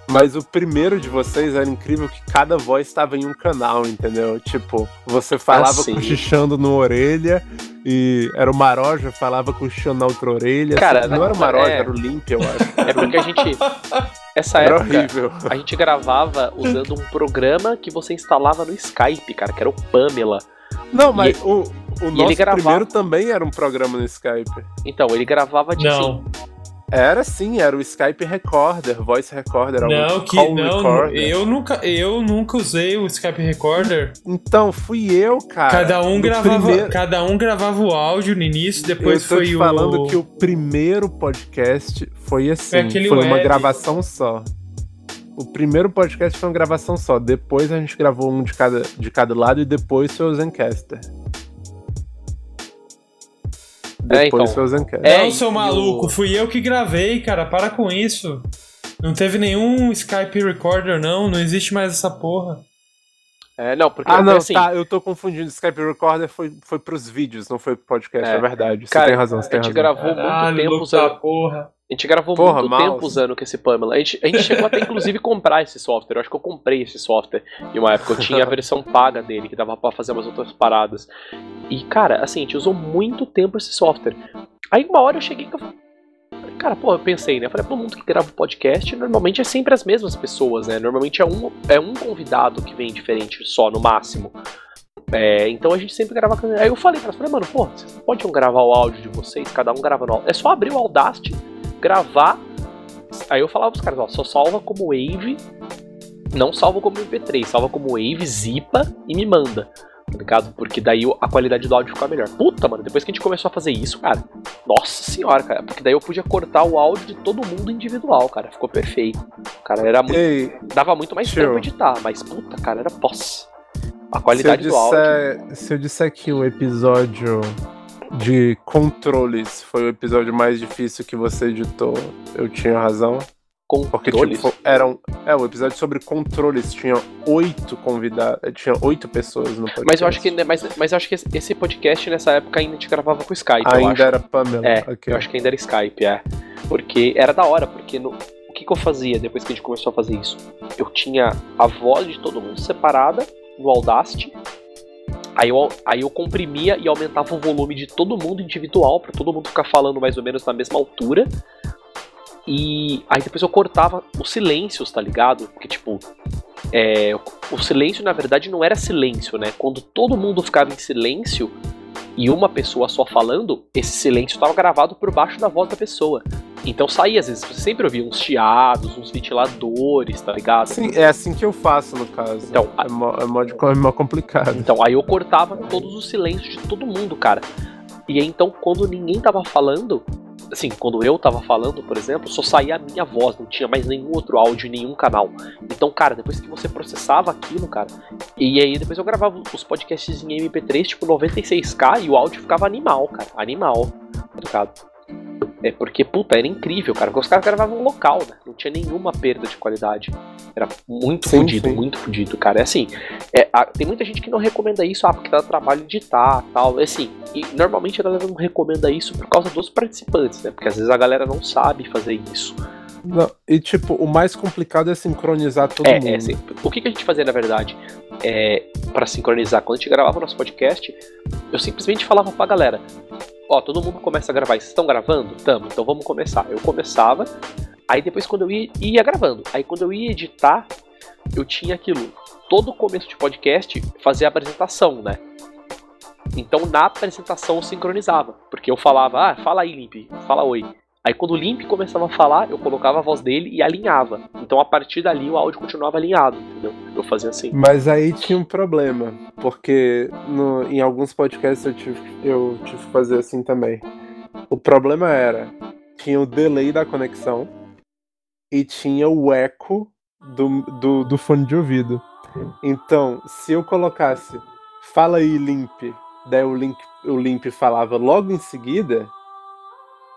Mas o primeiro de vocês era incrível que cada voz estava em um canal, entendeu? Tipo, você falava Ah, sim. cochichando numa orelha e era o Maroja, falava cochichando na outra orelha. Cara, não era o Maroja, é. era o Limp, eu acho. É porque a gente. Essa Era época, horrível. a gente gravava usando um programa que você instalava no Skype, cara, que era o Pamela. Não, mas o, o ele nosso gravava- primeiro também era um programa no Skype. Então, ele gravava de Não, Era sim, era o Skype Recorder, Voice Recorder. não, o que Call não, Recorder. eu nunca, eu nunca usei o Skype Recorder. Então, fui eu, cara. cada um gravava, primeiro- cada um gravava o áudio no início, depois eu tô foi te o falando que o primeiro podcast foi assim, Foi foi uma gravação só. O primeiro podcast foi uma gravação só. Depois a gente gravou um de cada, de cada lado e depois foi o Zencaster. É, Depois então. foi o. É, Não, seu maluco, fui eu que gravei, cara, para com isso. Não teve nenhum Skype Recorder, não, não existe mais essa porra. É, não, porque Ah, não, assim, tá, eu tô confundindo. Skype Recorder foi, foi pros vídeos, não foi pro podcast, é, É. verdade. Você Cara, tem razão, você a tem gente razão. gravou muito Caralho, tempo louco usando. da porra. A gente gravou Porra, muito mouse. tempo usando com esse Pamela. A gente, a gente chegou até inclusive comprar esse software. Eu acho que eu comprei esse software em uma época. Eu tinha a <laughs> versão paga dele, que dava pra fazer umas outras paradas. E, cara, assim, a gente usou muito tempo esse software. Aí uma hora eu cheguei que eu falei, Cara, pô, eu pensei, né? Eu falei, todo mundo que grava podcast normalmente é sempre as mesmas pessoas, né? Normalmente é um, é um convidado que vem diferente só, no máximo. É, então a gente sempre grava. Aí eu falei pra ela, falei, mano, pô, vocês podem gravar o áudio de vocês, cada um grava no É só abrir o Audacity, gravar. Aí eu falava pros caras, ó, só salva como Wave, não salva como MP3, salva como Wave, zipa e me manda. Tá ligado? Porque daí a qualidade do áudio fica melhor. Puta, mano, depois que a gente começou a fazer isso, cara. Nossa senhora, cara. Porque daí eu podia cortar o áudio de todo mundo individual, cara. Ficou perfeito. Cara, era muito. Ei, Dava muito mais Show. tempo editar, mas puta, cara, era pós. A qualidade do áudio. disser, se eu disser que o episódio de controles foi o episódio mais difícil que você editou, eu tinha razão. Porque, Controles. tipo, eram. É, o episódio sobre controles tinha oito convidados. Tinha oito pessoas no podcast. Mas eu acho que mas, mas eu acho que esse- podcast nessa época ainda gente gravava com Skype, Ainda era Pamela. É, ok. eu acho que ainda era Skype, é. Porque era da hora, porque no- o que, que eu fazia depois que a gente começou a fazer isso? Eu tinha a voz de todo mundo separada no Audacity. Aí eu, aí eu comprimia e aumentava o volume de todo mundo individual, pra todo mundo ficar falando mais ou menos na mesma altura. E aí depois eu cortava os silêncios, tá ligado? Porque, tipo, é, o silêncio na verdade não era silêncio, né? Quando todo mundo ficava em silêncio e uma pessoa só falando, esse silêncio estava gravado por baixo da voz da pessoa. Então saía, às vezes, você sempre ouvia uns chiados, uns ventiladores, tá ligado? Sim, é assim que eu faço, no caso. Então, é, mó, é, mó, de- é mó complicado. Então, aí eu cortava todos os silêncios de todo mundo, cara. E aí, então, quando ninguém tava falando, assim, quando eu tava falando, por exemplo, só saía a minha voz, não tinha mais nenhum outro áudio nenhum canal. Então, cara, depois que você processava aquilo, cara, e aí depois eu gravava os podcasts em MP3, tipo 96k, e o áudio ficava animal, cara, animal, tá ligado? É porque, puta, era incrível, cara, porque os caras gravavam local, né? Não tinha nenhuma perda de qualidade. Era muito Sim, fodido, sim. muito fodido, cara. É assim, é, a- tem muita gente que não recomenda isso, ah, porque dá trabalho editar tal. É assim, e normalmente a galera não recomenda isso por causa dos participantes, né? Porque às vezes a galera não sabe fazer isso. Não, e tipo, o mais complicado é sincronizar todo é, mundo. é assim, o que, que a gente fazia na verdade? É, para sincronizar, quando a gente gravava o nosso podcast, eu simplesmente falava pra galera: Ó, todo mundo começa a gravar, vocês estão gravando? Tamo, então vamos começar. Eu começava, aí depois quando eu ia, ia gravando, aí quando eu ia editar, eu tinha aquilo. Todo começo de podcast fazia a apresentação, né? Então na apresentação sincronizava, porque eu falava, ah, fala aí, Limp, fala oi. Aí quando o Limp começava a falar, eu colocava a voz dele e alinhava. Então a partir dali o áudio continuava alinhado, entendeu? Eu fazia assim. Mas aí tinha um problema, porque no- em alguns podcasts eu tive, eu tive que fazer assim também. O problema era, tinha o delay da conexão e tinha o eco do, do, do fone de ouvido. Então, se eu colocasse fala aí, Limp, daí o, link, o Limp falava logo em seguida,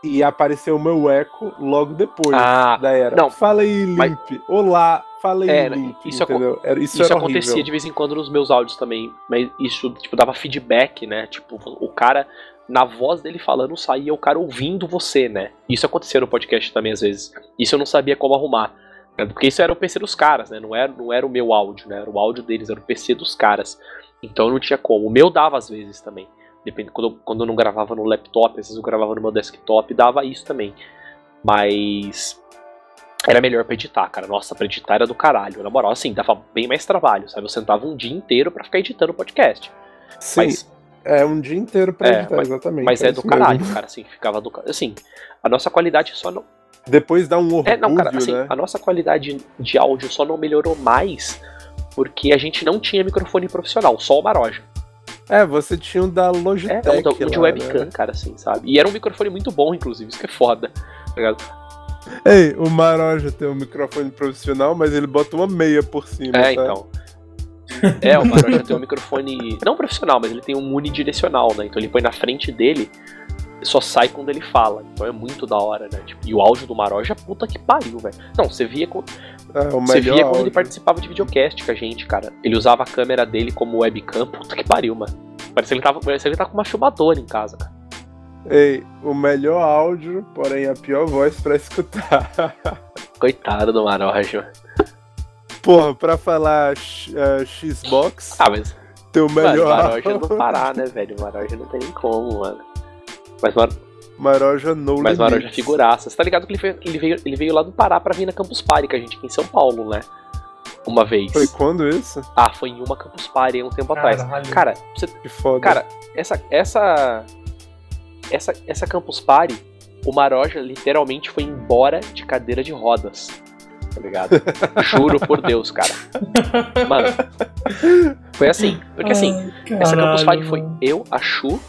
ia aparecer o meu eco logo depois. Ah, daí era, não, fala aí, Limp, mas- olá, fala aí, É, Limp, isso entendeu? Era, isso Isso era acontecia horrível. de vez em quando nos meus áudios também, mas isso, tipo, dava feedback, né? Tipo, o cara, na voz dele falando, saía o cara ouvindo você, né? Isso acontecia no podcast também, às vezes. Isso eu não sabia como arrumar. né? Porque isso era o PC dos caras, né? Não era, não era o meu áudio, né? Era o áudio deles, era o PC dos caras. Então não tinha como. O meu dava às vezes também. Depende, quando, eu- quando eu não gravava no laptop, às vezes eu gravava no meu desktop, dava isso também. Mas era melhor pra editar, cara. Nossa, pra editar era do caralho. Na moral, assim, dava bem mais trabalho, sabe? Eu sentava um dia inteiro pra ficar editando o podcast. Sim, Mas, é um dia inteiro pra É, editar, mas- exatamente. mas é do isso mesmo. caralho, cara, assim, ficava do caralho. Assim, a nossa qualidade só não. Depois dá um orgulho, É, não, cara, assim, né? a nossa qualidade de áudio só não melhorou mais porque a gente não tinha microfone profissional, só o Maroja. É, você tinha um da É, Logitech um, da- um de lá, webcam, né? cara, assim, sabe? E era um microfone muito bom, inclusive, isso que é foda. tá ligado? Ei, o Maroja tem um microfone profissional, mas ele bota uma meia por cima, É, sabe? então. É, o Maroja tem um microfone não profissional, mas ele tem um unidirecional, né? Então ele põe na frente dele, só sai quando ele fala. Então é muito da hora, né? Tipo, e o áudio do Maroja, puta que pariu, velho. Não, você via. É, o Você via quando ele participava de videocast com a gente, cara. Ele usava a câmera dele como webcam. Puta que pariu, mano. Parecia que ele tava, parecia que ele tava com uma filmadora em casa, cara. Ei, o melhor áudio, porém a pior voz pra <laughs> escutar. Coitado do Maroja. Porra, pra falar eh, Xbox, Ah, mas. teu Mano, o melhor Maroja áudio. não parar, né, velho? O Maroja não tem nem como, mano. Mas o Mar- Maroja no Mas Maroja é figuraça. Você tá ligado que ele veio, ele, veio, ele veio lá do Pará pra vir na Campus Party com a gente aqui em São Paulo, né? Uma vez. Foi quando isso? Ah, foi em uma Campus Party um tempo atrás. Caralho. Cara, você Que foda. Cara, essa essa essa essa Campus Party, o Maroja literalmente foi embora de cadeira de rodas. Tá ligado? <laughs> Juro por Deus, cara. Mano, foi assim, porque assim, Ai, essa Campus Party foi eu, a Chu,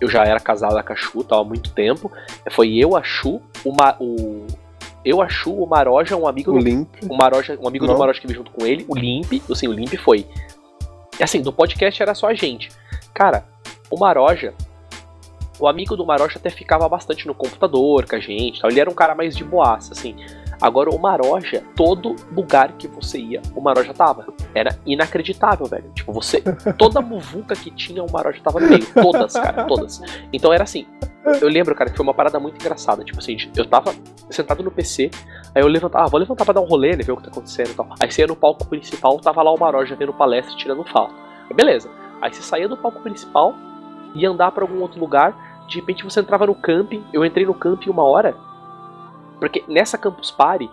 eu já era casada com a Chu, tava há muito tempo. Foi eu, a Chu, uma, o eu, a Chu, o Maroja, um amigo o do Limp. o Maroja, um amigo do Não. Maroja que veio junto com ele, o Limp, assim, o Limp foi. Assim, do podcast era só a gente. Cara, o Maroja, o amigo do Maroja até ficava bastante no computador com a gente, tal. ele era um cara mais de boaça, assim. Agora o Maroja, todo lugar que você ia, o Maroja tava. Era inacreditável, velho. Tipo, você. Toda muvuca que tinha, o Maroja tava no meio. Todas, cara, todas. Então era assim. Eu lembro, cara, que foi uma parada muito engraçada. Tipo assim, eu tava sentado no PC, aí eu levantava, ah, vou levantar pra dar um rolê, né, ver o que tá acontecendo e tal. Aí você ia no palco principal, tava lá o Maroja vendo palestra tirando. Aí Beleza. Aí você saía do palco principal, ia andar pra algum outro lugar, de repente você entrava no camping, eu entrei no camping uma hora, porque nessa Campus Party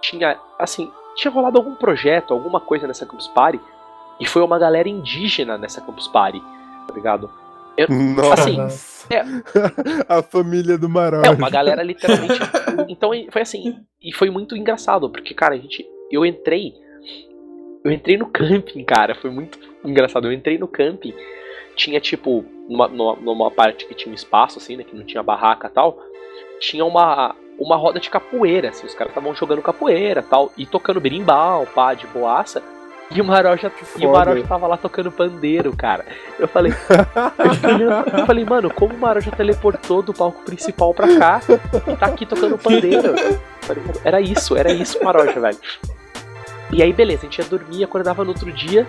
tinha, assim, tinha rolado algum projeto, alguma coisa nessa Campus Party, e foi uma galera indígena nessa Campus Party, tá ligado? Nossa. Assim, é. <laughs> a família do É, Maroja. uma galera literalmente. então foi assim. E foi muito engraçado, porque, cara, a gente. Eu entrei. Eu entrei no camping, cara. Foi muito engraçado. Eu entrei no camping. Tinha, tipo, numa, numa, numa parte que tinha um espaço, assim, né? Que não tinha barraca e tal. Tinha uma. Uma roda de capoeira, assim, os caras estavam jogando capoeira tal, e tocando berimbau, pá, de boaça, e o Maroja, e o. Maroja tava lá tocando pandeiro, cara. Eu falei, eu <laughs> olhando, eu falei, mano, como o Maroja teleportou do palco principal pra cá e tá aqui tocando pandeiro? Falei, era isso, era isso o Maroja, velho. E aí, beleza, a gente ia dormir, acordava no outro dia,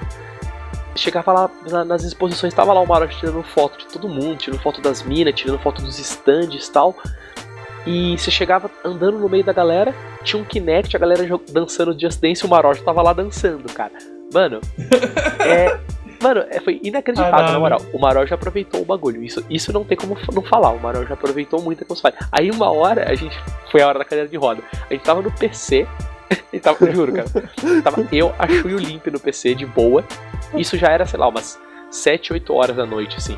chegava lá na- nas exposições, tava lá o Maroja tirando foto de todo mundo, tirando foto das minas, tirando foto dos stands e tal. E você chegava andando no meio da galera, tinha um Kinect, a galera dançando Just Dance e o Maroja tava lá dançando, cara. Mano, <laughs> é. Mano, é, foi inacreditável, na moral. O Maró já aproveitou o bagulho. Isso, isso não tem como não falar. O Maró já aproveitou muito a Crossfire. Aí uma hora, a gente. Foi a hora da cadeira de roda. A gente tava no PC. <laughs> e tava, juro, cara. Tava eu, a e o Limp no PC de boa. Isso já era, sei lá, umas 7, 8 horas da noite, assim.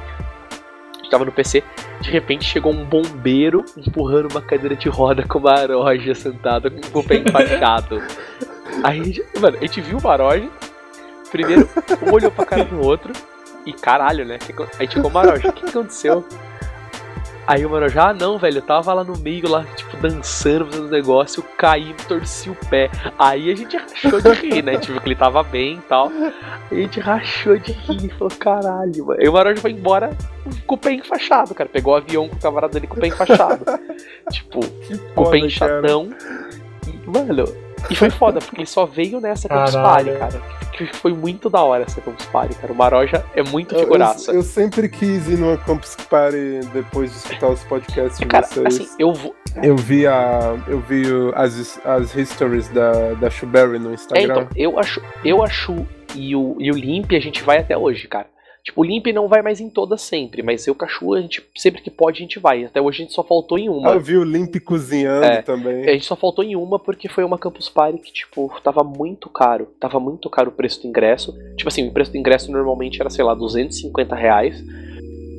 A gente tava no PC, de repente chegou um bombeiro empurrando uma cadeira de roda com uma Maroja sentada com o pé enfaixado. Aí, a gente- mano, a gente viu o Maroja. Primeiro, um olhou pra cara do outro. E caralho, né? Ficou- Aí ficou Maroja, o que aconteceu? Aí o Maroja, ah não, velho, eu tava lá no meio, lá, tipo, dançando, fazendo negócio, eu caí, torci o pé. Aí a gente rachou de rir, né? Tipo, que ele tava bem e tal. Aí a gente rachou de rir e falou, caralho, mano. Aí o Maroja foi embora com o pé enfaixado, cara. Pegou o avião com o camarada dele com o pé enfaixado. <laughs> tipo, com o pé inchadão. E, mano, e foi foda, porque ele só veio nessa Campus Caralho. Party, cara. Que foi muito da hora essa Campus Party, cara. O Maroja é muito Eu, figuraça. eu, eu sempre quis ir numa Campus Party depois de escutar os podcasts de cara, vocês. assim, eu vou. Eu vi a. Eu vi as, as histories da, da Shuberry no É, Instagram. então, eu acho, eu acho e o, e o Limp a gente vai até hoje, cara. Tipo, o Limp não vai mais em todas sempre, mas eu com a gente, sempre que pode, a gente vai. Até hoje a gente só faltou em Ah, uma. eu vi o Limp cozinhando É. também. A gente só faltou em uma porque foi uma Campus Party que, tipo, tava muito caro. Tava muito caro o preço do ingresso. Tipo assim, o preço do ingresso normalmente era, sei lá, 250 reais.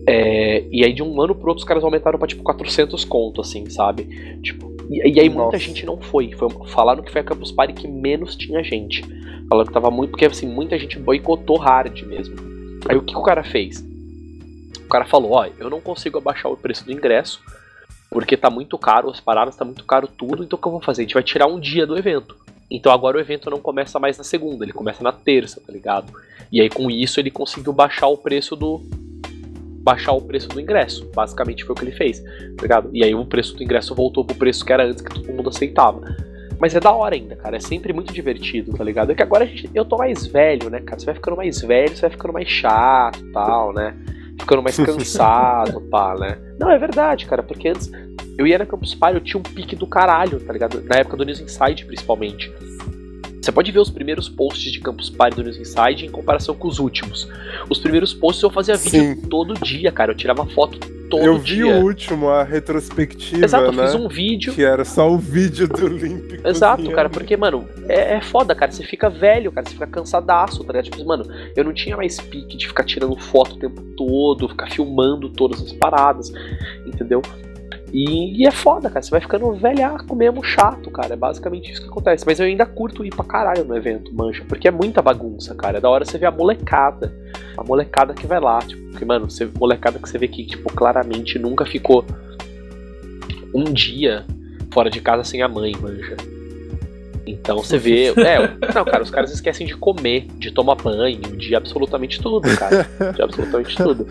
É, e aí de um ano pro outro os caras aumentaram pra, tipo, 400 conto, assim, sabe? Tipo, e, e aí muita Nossa. gente não foi. foi. Falaram que foi a Campus Party que menos tinha gente. Falaram que tava muito, porque assim, muita gente boicotou hard mesmo. Aí o que, o cara fez? O cara falou, ó, eu não consigo abaixar o preço do ingresso, porque tá muito caro, as paradas tá muito caro tudo, então o que eu vou fazer? A gente vai tirar um dia do evento. Então agora o evento não começa mais na segunda, ele começa na terça, tá ligado? E aí com isso ele conseguiu baixar o preço do baixar o preço do ingresso. Basicamente foi o que ele fez, tá ligado? E aí o preço do ingresso voltou pro preço que era antes que todo mundo aceitava. Mas é da hora ainda, cara. É sempre muito divertido, tá ligado? É que agora gente, eu tô mais velho, né, cara? Você vai ficando mais velho, você vai ficando mais chato e tal, né? Ficando mais <laughs> cansado, pá, né? Não, é verdade, cara, porque antes eu ia na Campus Party, eu tinha um pique do caralho, tá ligado? Na época do News Inside, principalmente. Você pode ver os primeiros posts de Campus Party do News Inside em comparação com os últimos. Os primeiros posts eu fazia vídeo Sim. todo dia, cara. Eu tirava foto todo eu vi dia. o último, a retrospectiva, Exato, né? eu fiz um vídeo. Que era só o vídeo do Limp. <laughs> Exato, cozinhando. cara, porque, mano, é, é foda, cara. Você fica velho, cara, você fica cansadaço, tá ligado? Tipo, mano, eu não tinha mais pique de ficar tirando foto o tempo todo, ficar filmando todas as paradas, entendeu? E, e é foda, cara. Você vai ficando velhaco mesmo, chato, cara. É basicamente isso que acontece. Mas eu ainda curto ir pra caralho no evento, mancha. Porque é muita bagunça, cara. É da hora você ver a molecada. A molecada que vai lá. Tipo, porque, mano, você, molecada que você vê que, tipo, claramente nunca ficou um dia fora de casa sem a mãe, manja. Então você vê. <laughs> É, não, cara, os caras esquecem de comer, de tomar banho, de absolutamente tudo, cara. De absolutamente tudo.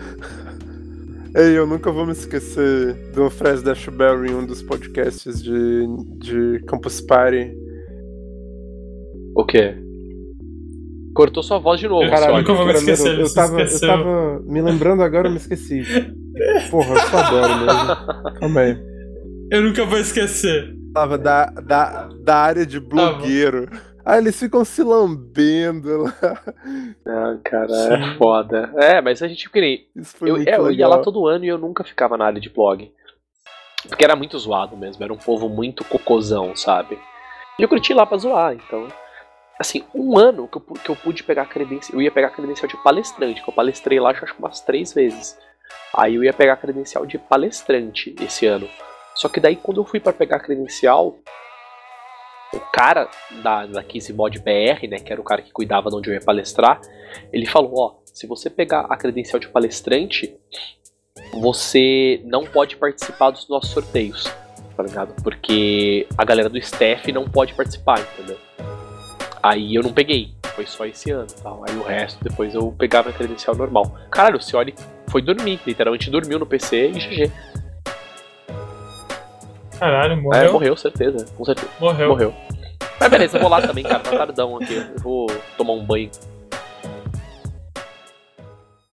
Ei, eu nunca vou me esquecer do Fred Dashberry em um dos podcasts de, de Campus Party. O quê? Cortou sua voz de novo, Caralho, Sônia. nunca vou me esquecer, eu, tava, eu tava me lembrando agora, eu me esqueci. Porra, eu só adoro mesmo. Calma aí. Eu nunca vou esquecer. Tava da, da, da área de blogueiro. Ah, eles ficam se lambendo lá. <laughs> Ah, cara, Sim. é foda. É, mas a gente que nem. Isso foi Eu, muito é, eu ia lá todo ano e eu nunca ficava na área de blog. Porque era muito zoado mesmo, era um povo muito cocôzão, sabe? E eu curti lá pra zoar, então. Assim, um ano que eu, que eu pude pegar credencial. Eu ia pegar credencial de palestrante, que eu palestrei lá acho que umas três vezes. Aí eu ia pegar credencial de palestrante esse ano. Só que daí quando eu fui pra pegar credencial, o cara da, da Kizzy Mod BR, né, que era o cara que cuidava de onde eu ia palestrar, ele falou, ó, se você pegar a credencial de palestrante, você não pode participar dos nossos sorteios, tá ligado? Porque a galera do staff não pode participar, entendeu? Aí eu não peguei, foi só esse ano, tal. Aí o resto depois eu pegava a credencial normal. Caralho, o Cioli foi dormir, literalmente dormiu no PC e GG. Caralho, morreu. É, morreu, certeza, com certeza. Morreu. Morreu. Mas beleza, eu vou lá também, cara, tá tardão aqui. Eu vou tomar um banho